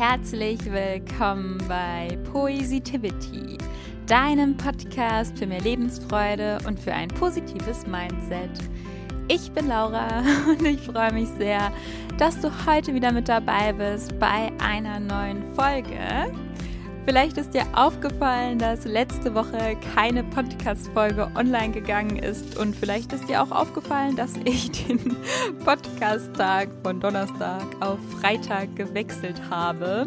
herzlich willkommen bei Poesitivity, deinem Podcast für mehr Lebensfreude und für ein positives Mindset. Ich bin Laura und ich freue mich sehr, dass du heute wieder mit dabei bist bei einer neuen Folge. Vielleicht ist dir aufgefallen, dass letzte Woche keine Podcast-Folge online gegangen ist und vielleicht ist dir auch aufgefallen, dass ich den Podcast-Tag von Donnerstag auf Freitag gewechselt habe.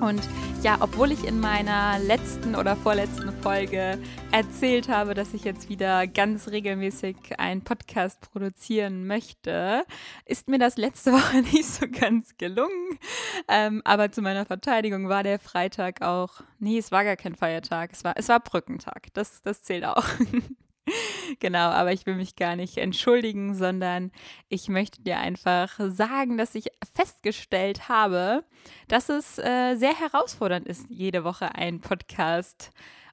Und ja, obwohl ich in meiner letzten oder vorletzten Folge erzählt habe, dass ich jetzt wieder ganz regelmäßig einen Podcast produzieren möchte, ist mir das letzte Woche nicht so ganz gelungen. Ähm, aber zu meiner Verteidigung war der Freitag auch, nee, es war gar kein Feiertag, es war, es war Brückentag. Das, das zählt auch. genau, aber ich will mich gar nicht entschuldigen, sondern ich möchte dir einfach sagen, dass ich festgestellt habe, dass es äh, sehr herausfordernd ist, jede Woche einen Podcast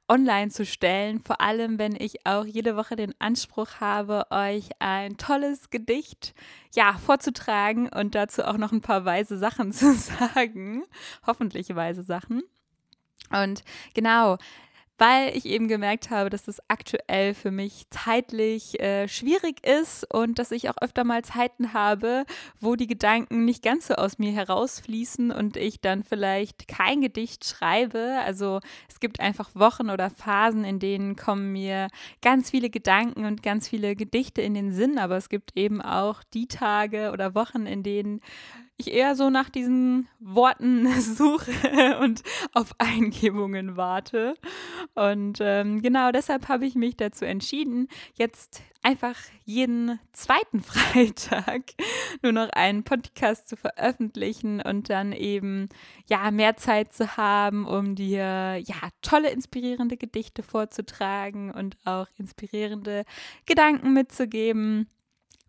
online zu stellen, vor allem wenn ich auch jede Woche den Anspruch habe, euch ein tolles Gedicht ja vorzutragen und dazu auch noch ein paar weise Sachen zu sagen, hoffentlich weise Sachen. Und genau, weil ich eben gemerkt habe, dass es aktuell für mich zeitlich äh, schwierig ist und dass ich auch öfter mal Zeiten habe, wo die Gedanken nicht ganz so aus mir herausfließen und ich dann vielleicht kein Gedicht schreibe. Also es gibt einfach Wochen oder Phasen, in denen kommen mir ganz viele Gedanken und ganz viele Gedichte in den Sinn, aber es gibt eben auch die Tage oder Wochen, in denen ich eher so nach diesen Worten suche und auf Eingebungen warte. Und ähm, genau deshalb habe ich mich dazu entschieden, jetzt einfach jeden zweiten Freitag nur noch einen Podcast zu veröffentlichen und dann eben ja mehr Zeit zu haben, um dir ja tolle inspirierende Gedichte vorzutragen und auch inspirierende Gedanken mitzugeben.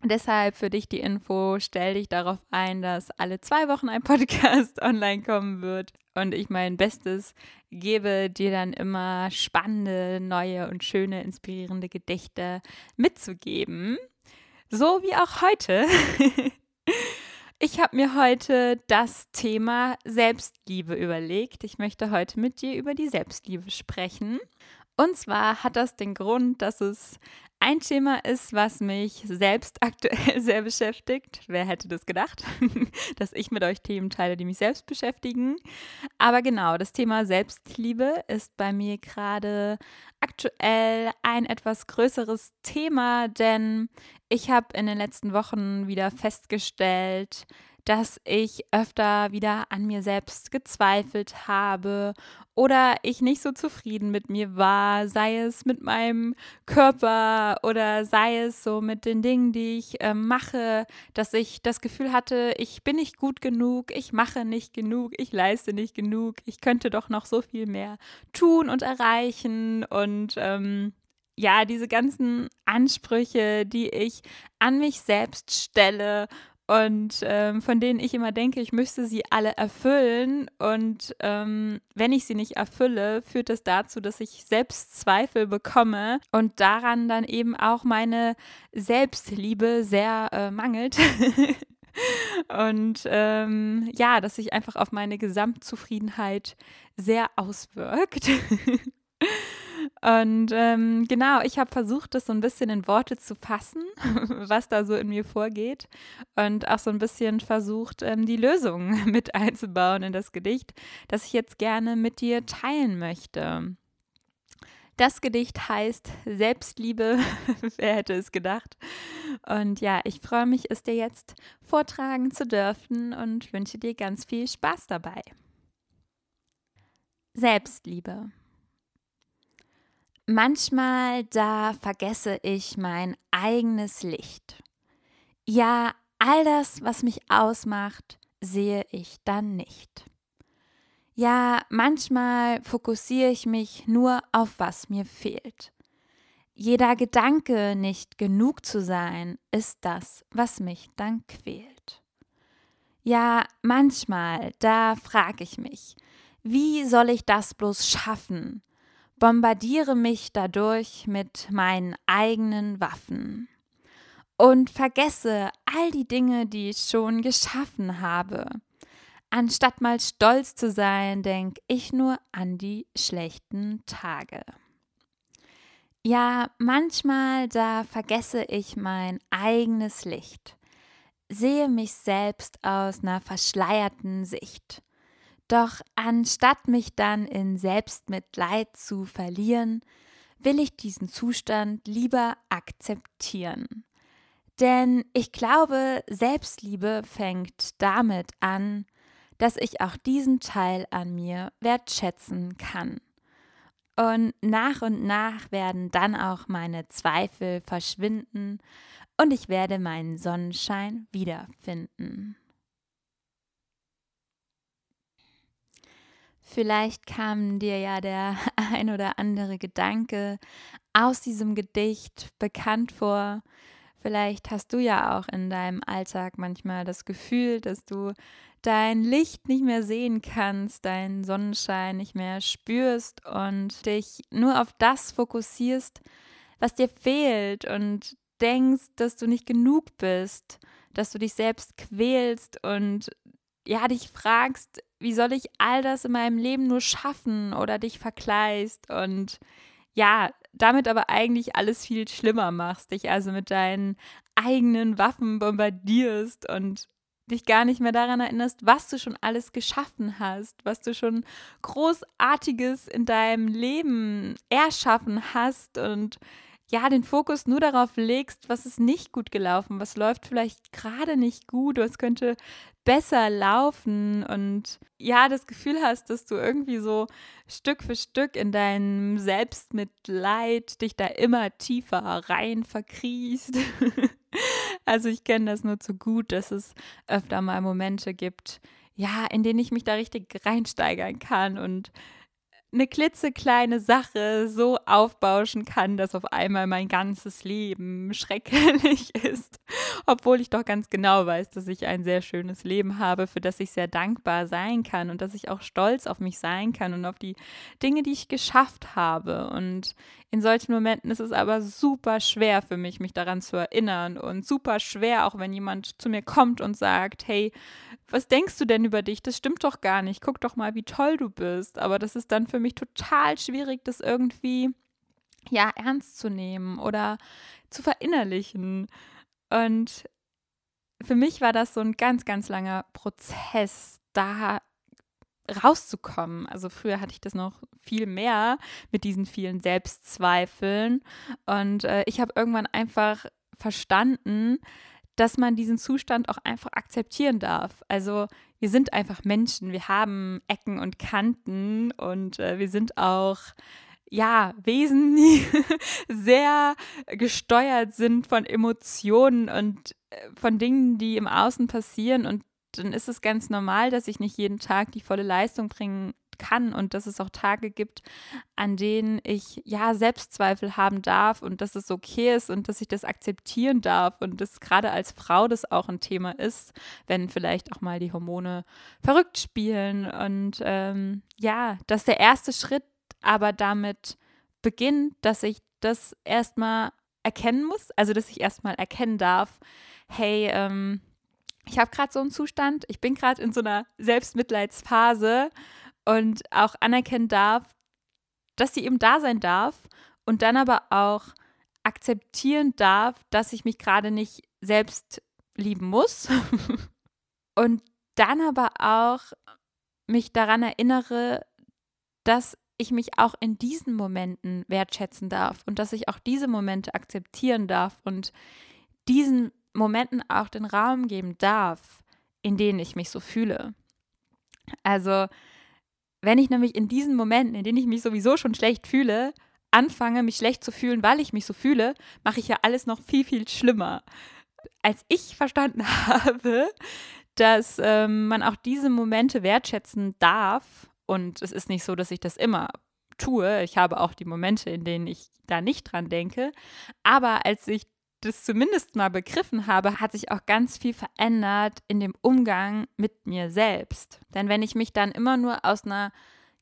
Deshalb für dich die Info, stell dich darauf ein, dass alle zwei Wochen ein Podcast online kommen wird und ich mein Bestes gebe, dir dann immer spannende, neue und schöne, inspirierende Gedichte mitzugeben. So wie auch heute. Ich habe mir heute das Thema Selbstliebe überlegt. Ich möchte heute mit dir über die Selbstliebe sprechen. Und zwar hat das den Grund, dass es ein Thema ist, was mich selbst aktuell sehr beschäftigt. Wer hätte das gedacht, dass ich mit euch Themen teile, die mich selbst beschäftigen? Aber genau, das Thema Selbstliebe ist bei mir gerade aktuell ein etwas größeres Thema, denn ich habe in den letzten Wochen wieder festgestellt, dass ich öfter wieder an mir selbst gezweifelt habe oder ich nicht so zufrieden mit mir war, sei es mit meinem Körper oder sei es so mit den Dingen, die ich äh, mache, dass ich das Gefühl hatte, ich bin nicht gut genug, ich mache nicht genug, ich leiste nicht genug, ich könnte doch noch so viel mehr tun und erreichen. Und ähm, ja, diese ganzen Ansprüche, die ich an mich selbst stelle und ähm, von denen ich immer denke, ich müsste sie alle erfüllen. Und ähm, wenn ich sie nicht erfülle, führt das dazu, dass ich Selbstzweifel bekomme und daran dann eben auch meine Selbstliebe sehr äh, mangelt. und ähm, ja, dass sich einfach auf meine Gesamtzufriedenheit sehr auswirkt. Und ähm, genau, ich habe versucht, das so ein bisschen in Worte zu fassen, was da so in mir vorgeht. Und auch so ein bisschen versucht, ähm, die Lösung mit einzubauen in das Gedicht, das ich jetzt gerne mit dir teilen möchte. Das Gedicht heißt Selbstliebe. Wer hätte es gedacht? Und ja, ich freue mich, es dir jetzt vortragen zu dürfen und wünsche dir ganz viel Spaß dabei. Selbstliebe. Manchmal da vergesse ich mein eigenes Licht. Ja, all das, was mich ausmacht, sehe ich dann nicht. Ja, manchmal fokussiere ich mich nur auf was mir fehlt. Jeder Gedanke, nicht genug zu sein, ist das, was mich dann quält. Ja, manchmal, da frage ich mich, wie soll ich das bloß schaffen? Bombardiere mich dadurch mit meinen eigenen Waffen und vergesse all die Dinge, die ich schon geschaffen habe. Anstatt mal stolz zu sein, denke ich nur an die schlechten Tage. Ja, manchmal da vergesse ich mein eigenes Licht, sehe mich selbst aus einer verschleierten Sicht. Doch anstatt mich dann in Selbstmitleid zu verlieren, will ich diesen Zustand lieber akzeptieren. Denn ich glaube, Selbstliebe fängt damit an, dass ich auch diesen Teil an mir wertschätzen kann. Und nach und nach werden dann auch meine Zweifel verschwinden und ich werde meinen Sonnenschein wiederfinden. Vielleicht kam dir ja der ein oder andere Gedanke aus diesem Gedicht bekannt vor. Vielleicht hast du ja auch in deinem Alltag manchmal das Gefühl, dass du dein Licht nicht mehr sehen kannst, deinen Sonnenschein nicht mehr spürst und dich nur auf das fokussierst, was dir fehlt und denkst, dass du nicht genug bist, dass du dich selbst quälst und ja, dich fragst, wie soll ich all das in meinem Leben nur schaffen oder dich verkleist und ja, damit aber eigentlich alles viel schlimmer machst, dich also mit deinen eigenen Waffen bombardierst und dich gar nicht mehr daran erinnerst, was du schon alles geschaffen hast, was du schon großartiges in deinem Leben erschaffen hast und ja, den Fokus nur darauf legst, was ist nicht gut gelaufen, was läuft vielleicht gerade nicht gut, was könnte besser laufen und ja, das Gefühl hast, dass du irgendwie so Stück für Stück in deinem Selbstmitleid dich da immer tiefer rein verkriechst. also ich kenne das nur zu gut, dass es öfter mal Momente gibt, ja, in denen ich mich da richtig reinsteigern kann und eine klitzekleine Sache so aufbauschen kann, dass auf einmal mein ganzes Leben schrecklich ist. Obwohl ich doch ganz genau weiß, dass ich ein sehr schönes Leben habe, für das ich sehr dankbar sein kann und dass ich auch stolz auf mich sein kann und auf die Dinge, die ich geschafft habe. Und in solchen Momenten ist es aber super schwer für mich, mich daran zu erinnern und super schwer, auch wenn jemand zu mir kommt und sagt, hey, was denkst du denn über dich? Das stimmt doch gar nicht. Guck doch mal, wie toll du bist. Aber das ist dann für mich total schwierig, das irgendwie ja ernst zu nehmen oder zu verinnerlichen. Und für mich war das so ein ganz, ganz langer Prozess, da rauszukommen. Also früher hatte ich das noch viel mehr mit diesen vielen Selbstzweifeln. Und äh, ich habe irgendwann einfach verstanden, dass man diesen Zustand auch einfach akzeptieren darf. Also wir sind einfach Menschen, wir haben Ecken und Kanten und äh, wir sind auch ja, Wesen, die sehr gesteuert sind von Emotionen und äh, von Dingen, die im Außen passieren. Und dann ist es ganz normal, dass ich nicht jeden Tag die volle Leistung bringen kann und dass es auch Tage gibt, an denen ich ja Selbstzweifel haben darf und dass es okay ist und dass ich das akzeptieren darf und dass gerade als Frau das auch ein Thema ist, wenn vielleicht auch mal die Hormone verrückt spielen und ähm, ja, dass der erste Schritt aber damit beginnt, dass ich das erstmal erkennen muss, also dass ich erstmal erkennen darf, hey, ähm, ich habe gerade so einen Zustand, ich bin gerade in so einer Selbstmitleidsphase und auch anerkennen darf, dass sie eben da sein darf und dann aber auch akzeptieren darf, dass ich mich gerade nicht selbst lieben muss und dann aber auch mich daran erinnere, dass ich mich auch in diesen Momenten wertschätzen darf und dass ich auch diese Momente akzeptieren darf und diesen Momenten auch den Raum geben darf, in denen ich mich so fühle. Also wenn ich nämlich in diesen Momenten, in denen ich mich sowieso schon schlecht fühle, anfange, mich schlecht zu fühlen, weil ich mich so fühle, mache ich ja alles noch viel, viel schlimmer. Als ich verstanden habe, dass ähm, man auch diese Momente wertschätzen darf, und es ist nicht so, dass ich das immer tue, ich habe auch die Momente, in denen ich da nicht dran denke, aber als ich das zumindest mal begriffen habe, hat sich auch ganz viel verändert in dem Umgang mit mir selbst. Denn wenn ich mich dann immer nur aus einer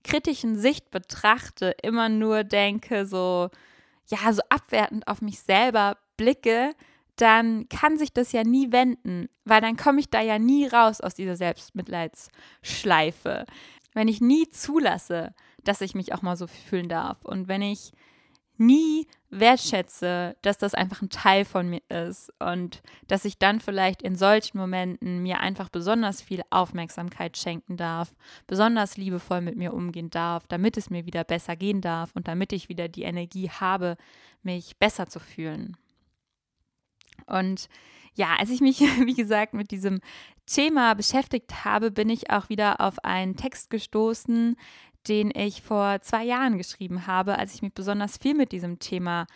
kritischen Sicht betrachte, immer nur denke, so, ja, so abwertend auf mich selber blicke, dann kann sich das ja nie wenden, weil dann komme ich da ja nie raus aus dieser Selbstmitleidsschleife. Wenn ich nie zulasse, dass ich mich auch mal so fühlen darf und wenn ich nie wertschätze, dass das einfach ein Teil von mir ist und dass ich dann vielleicht in solchen Momenten mir einfach besonders viel Aufmerksamkeit schenken darf, besonders liebevoll mit mir umgehen darf, damit es mir wieder besser gehen darf und damit ich wieder die Energie habe, mich besser zu fühlen. Und ja, als ich mich, wie gesagt, mit diesem Thema beschäftigt habe, bin ich auch wieder auf einen Text gestoßen, den ich vor zwei Jahren geschrieben habe, als ich mich besonders viel mit diesem Thema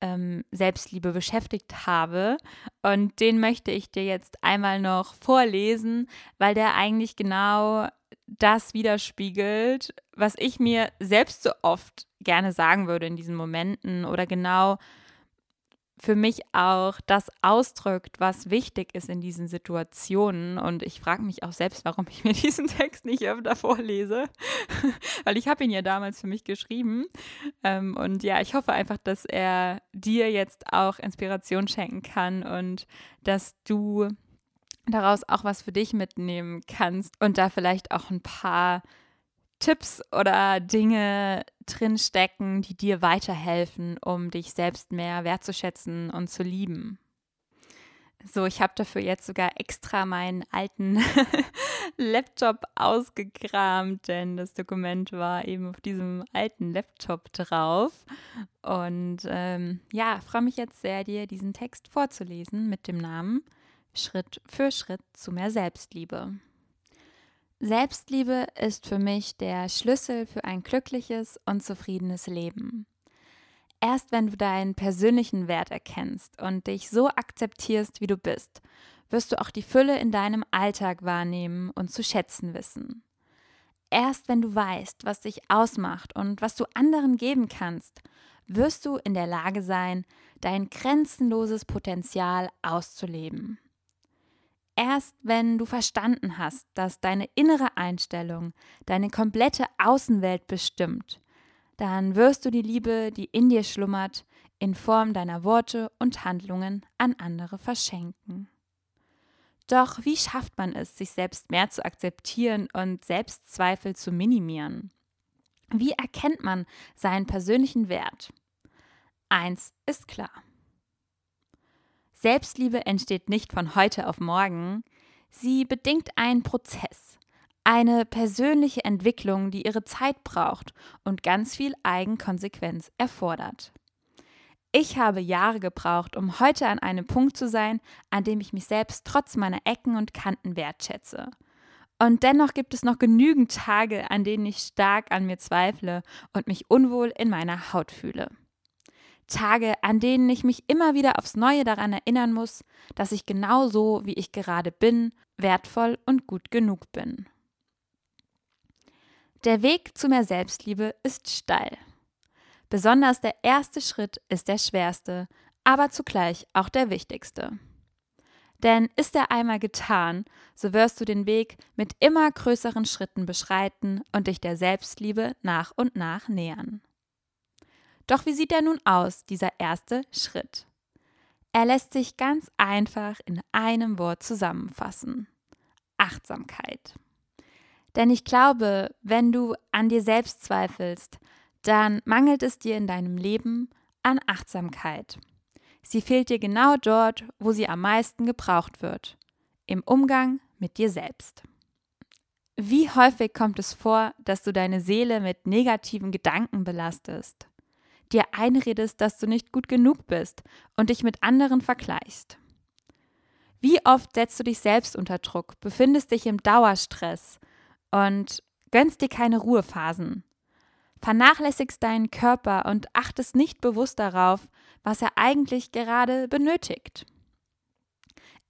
ähm, Selbstliebe beschäftigt habe. Und den möchte ich dir jetzt einmal noch vorlesen, weil der eigentlich genau das widerspiegelt, was ich mir selbst so oft gerne sagen würde in diesen Momenten oder genau für mich auch das ausdrückt, was wichtig ist in diesen Situationen. Und ich frage mich auch selbst, warum ich mir diesen Text nicht öfter vorlese, weil ich habe ihn ja damals für mich geschrieben. Ähm, und ja, ich hoffe einfach, dass er dir jetzt auch Inspiration schenken kann und dass du daraus auch was für dich mitnehmen kannst und da vielleicht auch ein paar Tipps oder Dinge drinstecken, die dir weiterhelfen, um dich selbst mehr wertzuschätzen und zu lieben. So, ich habe dafür jetzt sogar extra meinen alten Laptop ausgekramt, denn das Dokument war eben auf diesem alten Laptop drauf. Und ähm, ja, freue mich jetzt sehr, dir diesen Text vorzulesen mit dem Namen Schritt für Schritt zu mehr Selbstliebe. Selbstliebe ist für mich der Schlüssel für ein glückliches und zufriedenes Leben. Erst wenn du deinen persönlichen Wert erkennst und dich so akzeptierst, wie du bist, wirst du auch die Fülle in deinem Alltag wahrnehmen und zu schätzen wissen. Erst wenn du weißt, was dich ausmacht und was du anderen geben kannst, wirst du in der Lage sein, dein grenzenloses Potenzial auszuleben. Erst wenn du verstanden hast, dass deine innere Einstellung deine komplette Außenwelt bestimmt, dann wirst du die Liebe, die in dir schlummert, in Form deiner Worte und Handlungen an andere verschenken. Doch wie schafft man es, sich selbst mehr zu akzeptieren und Selbstzweifel zu minimieren? Wie erkennt man seinen persönlichen Wert? Eins ist klar. Selbstliebe entsteht nicht von heute auf morgen, sie bedingt einen Prozess, eine persönliche Entwicklung, die ihre Zeit braucht und ganz viel Eigenkonsequenz erfordert. Ich habe Jahre gebraucht, um heute an einem Punkt zu sein, an dem ich mich selbst trotz meiner Ecken und Kanten wertschätze. Und dennoch gibt es noch genügend Tage, an denen ich stark an mir zweifle und mich unwohl in meiner Haut fühle. Tage, an denen ich mich immer wieder aufs Neue daran erinnern muss, dass ich genau so, wie ich gerade bin, wertvoll und gut genug bin. Der Weg zu mehr Selbstliebe ist steil. Besonders der erste Schritt ist der schwerste, aber zugleich auch der wichtigste. Denn ist er einmal getan, so wirst du den Weg mit immer größeren Schritten beschreiten und dich der Selbstliebe nach und nach nähern. Doch wie sieht er nun aus, dieser erste Schritt? Er lässt sich ganz einfach in einem Wort zusammenfassen. Achtsamkeit. Denn ich glaube, wenn du an dir selbst zweifelst, dann mangelt es dir in deinem Leben an Achtsamkeit. Sie fehlt dir genau dort, wo sie am meisten gebraucht wird, im Umgang mit dir selbst. Wie häufig kommt es vor, dass du deine Seele mit negativen Gedanken belastest? Dir einredest, dass du nicht gut genug bist und dich mit anderen vergleichst. Wie oft setzt du dich selbst unter Druck, befindest dich im Dauerstress und gönnst dir keine Ruhephasen, vernachlässigst deinen Körper und achtest nicht bewusst darauf, was er eigentlich gerade benötigt.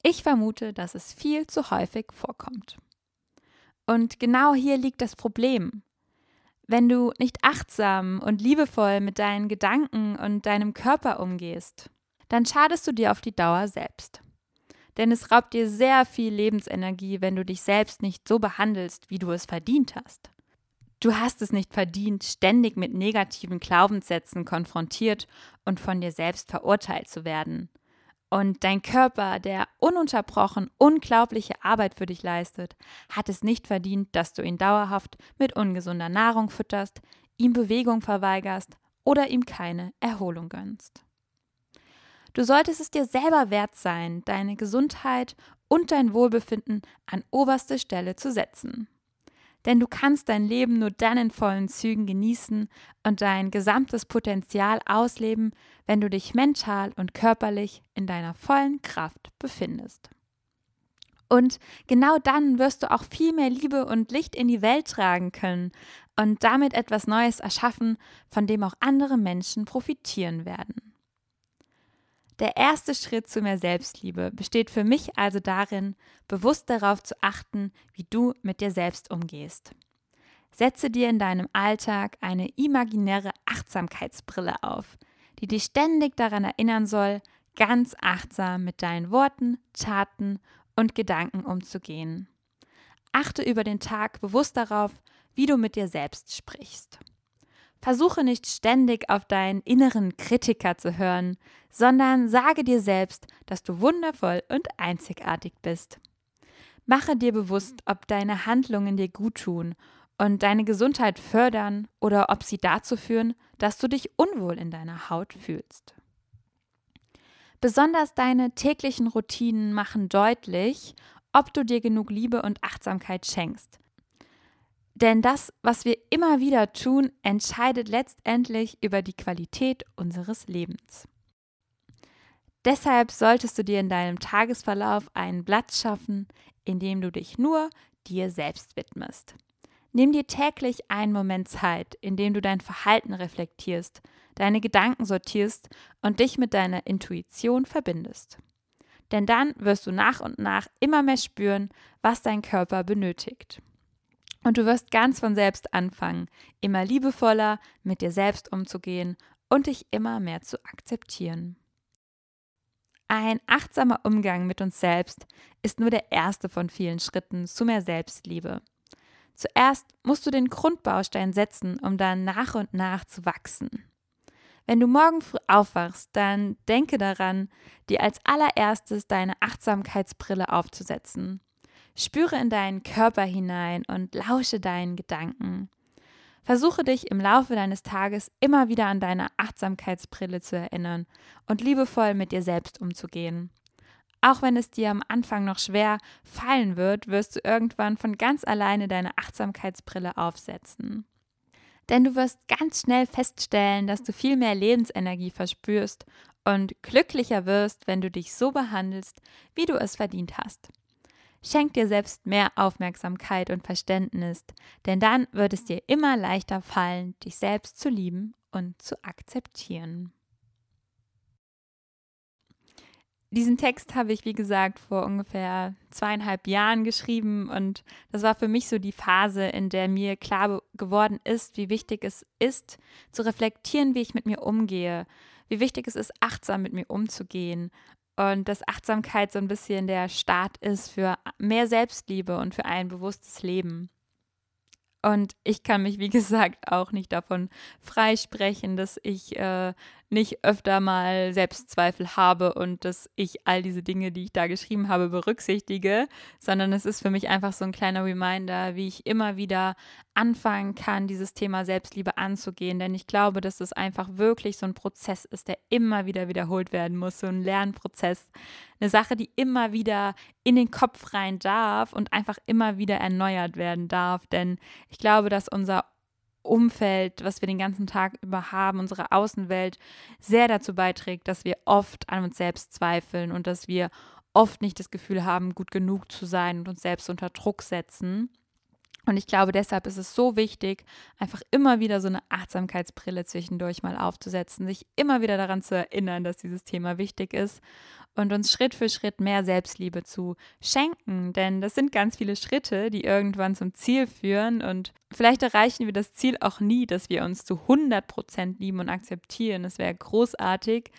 Ich vermute, dass es viel zu häufig vorkommt. Und genau hier liegt das Problem. Wenn du nicht achtsam und liebevoll mit deinen Gedanken und deinem Körper umgehst, dann schadest du dir auf die Dauer selbst. Denn es raubt dir sehr viel Lebensenergie, wenn du dich selbst nicht so behandelst, wie du es verdient hast. Du hast es nicht verdient, ständig mit negativen Glaubenssätzen konfrontiert und von dir selbst verurteilt zu werden. Und dein Körper, der ununterbrochen unglaubliche Arbeit für dich leistet, hat es nicht verdient, dass du ihn dauerhaft mit ungesunder Nahrung fütterst, ihm Bewegung verweigerst oder ihm keine Erholung gönnst. Du solltest es dir selber wert sein, deine Gesundheit und dein Wohlbefinden an oberste Stelle zu setzen. Denn du kannst dein Leben nur dann in vollen Zügen genießen und dein gesamtes Potenzial ausleben, wenn du dich mental und körperlich in deiner vollen Kraft befindest. Und genau dann wirst du auch viel mehr Liebe und Licht in die Welt tragen können und damit etwas Neues erschaffen, von dem auch andere Menschen profitieren werden. Der erste Schritt zu mehr Selbstliebe besteht für mich also darin, bewusst darauf zu achten, wie du mit dir selbst umgehst. Setze dir in deinem Alltag eine imaginäre Achtsamkeitsbrille auf, die dich ständig daran erinnern soll, ganz achtsam mit deinen Worten, Taten und Gedanken umzugehen. Achte über den Tag bewusst darauf, wie du mit dir selbst sprichst. Versuche nicht ständig auf deinen inneren Kritiker zu hören, sondern sage dir selbst, dass du wundervoll und einzigartig bist. Mache dir bewusst, ob deine Handlungen dir gut tun und deine Gesundheit fördern oder ob sie dazu führen, dass du dich unwohl in deiner Haut fühlst. Besonders deine täglichen Routinen machen deutlich, ob du dir genug Liebe und Achtsamkeit schenkst. Denn das, was wir immer wieder tun, entscheidet letztendlich über die Qualität unseres Lebens. Deshalb solltest du dir in deinem Tagesverlauf einen Platz schaffen, in dem du dich nur dir selbst widmest. Nimm dir täglich einen Moment Zeit, in dem du dein Verhalten reflektierst, deine Gedanken sortierst und dich mit deiner Intuition verbindest. Denn dann wirst du nach und nach immer mehr spüren, was dein Körper benötigt. Und du wirst ganz von selbst anfangen, immer liebevoller mit dir selbst umzugehen und dich immer mehr zu akzeptieren. Ein achtsamer Umgang mit uns selbst ist nur der erste von vielen Schritten zu mehr Selbstliebe. Zuerst musst du den Grundbaustein setzen, um dann nach und nach zu wachsen. Wenn du morgen früh aufwachst, dann denke daran, dir als allererstes deine Achtsamkeitsbrille aufzusetzen Spüre in deinen Körper hinein und lausche deinen Gedanken. Versuche dich im Laufe deines Tages immer wieder an deine Achtsamkeitsbrille zu erinnern und liebevoll mit dir selbst umzugehen. Auch wenn es dir am Anfang noch schwer fallen wird, wirst du irgendwann von ganz alleine deine Achtsamkeitsbrille aufsetzen. Denn du wirst ganz schnell feststellen, dass du viel mehr Lebensenergie verspürst und glücklicher wirst, wenn du dich so behandelst, wie du es verdient hast. Schenk dir selbst mehr Aufmerksamkeit und Verständnis, denn dann wird es dir immer leichter fallen, dich selbst zu lieben und zu akzeptieren. Diesen Text habe ich, wie gesagt, vor ungefähr zweieinhalb Jahren geschrieben und das war für mich so die Phase, in der mir klar geworden ist, wie wichtig es ist, zu reflektieren, wie ich mit mir umgehe, wie wichtig es ist, achtsam mit mir umzugehen und dass Achtsamkeit so ein bisschen der Start ist für mehr Selbstliebe und für ein bewusstes Leben. Und ich kann mich, wie gesagt, auch nicht davon freisprechen, dass ich äh, nicht öfter mal Selbstzweifel habe und dass ich all diese Dinge, die ich da geschrieben habe, berücksichtige, sondern es ist für mich einfach so ein kleiner Reminder, wie ich immer wieder anfangen kann, dieses Thema Selbstliebe anzugehen. Denn ich glaube, dass es einfach wirklich so ein Prozess ist, der immer wieder wiederholt werden muss, so ein Lernprozess. Eine Sache, die immer wieder in den Kopf rein darf und einfach immer wieder erneuert werden darf. Denn ich glaube, dass unser Umfeld, was wir den ganzen Tag über haben, unsere Außenwelt, sehr dazu beiträgt, dass wir oft an uns selbst zweifeln und dass wir oft nicht das Gefühl haben, gut genug zu sein und uns selbst unter Druck setzen. Und ich glaube, deshalb ist es so wichtig, einfach immer wieder so eine Achtsamkeitsbrille zwischendurch mal aufzusetzen, sich immer wieder daran zu erinnern, dass dieses Thema wichtig ist und uns Schritt für Schritt mehr Selbstliebe zu schenken. Denn das sind ganz viele Schritte, die irgendwann zum Ziel führen. Und vielleicht erreichen wir das Ziel auch nie, dass wir uns zu 100 Prozent lieben und akzeptieren. Das wäre großartig.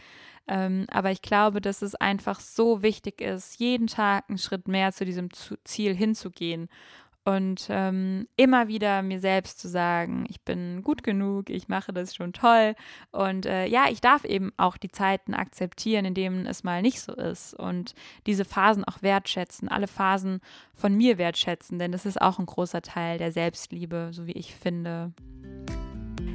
Ähm, aber ich glaube, dass es einfach so wichtig ist, jeden Tag einen Schritt mehr zu diesem Ziel hinzugehen und ähm, immer wieder mir selbst zu sagen, ich bin gut genug, ich mache das schon toll und äh, ja, ich darf eben auch die Zeiten akzeptieren, in denen es mal nicht so ist und diese Phasen auch wertschätzen, alle Phasen von mir wertschätzen, denn das ist auch ein großer Teil der Selbstliebe, so wie ich finde.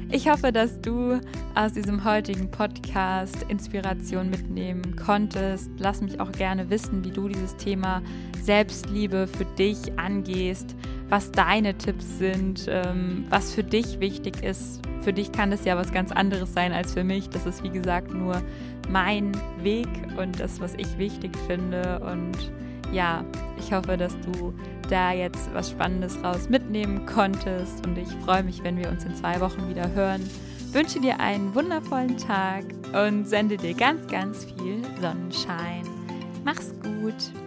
Ich hoffe, dass du aus diesem heutigen Podcast Inspiration mitnehmen konntest. Lass mich auch gerne wissen, wie du dieses Thema Selbstliebe für dich angehst, was deine Tipps sind, ähm, was für dich wichtig ist. Für dich kann es ja was ganz anderes sein als für mich. Das ist, wie gesagt, nur mein Weg und das, was ich wichtig finde. Und ja, ich hoffe, dass du da jetzt was Spannendes raus mitnehmen konntest und ich freue mich, wenn wir uns in zwei Wochen wieder hören. Wünsche dir einen wundervollen Tag und sende dir ganz, ganz viel Sonnenschein. Mach's gut.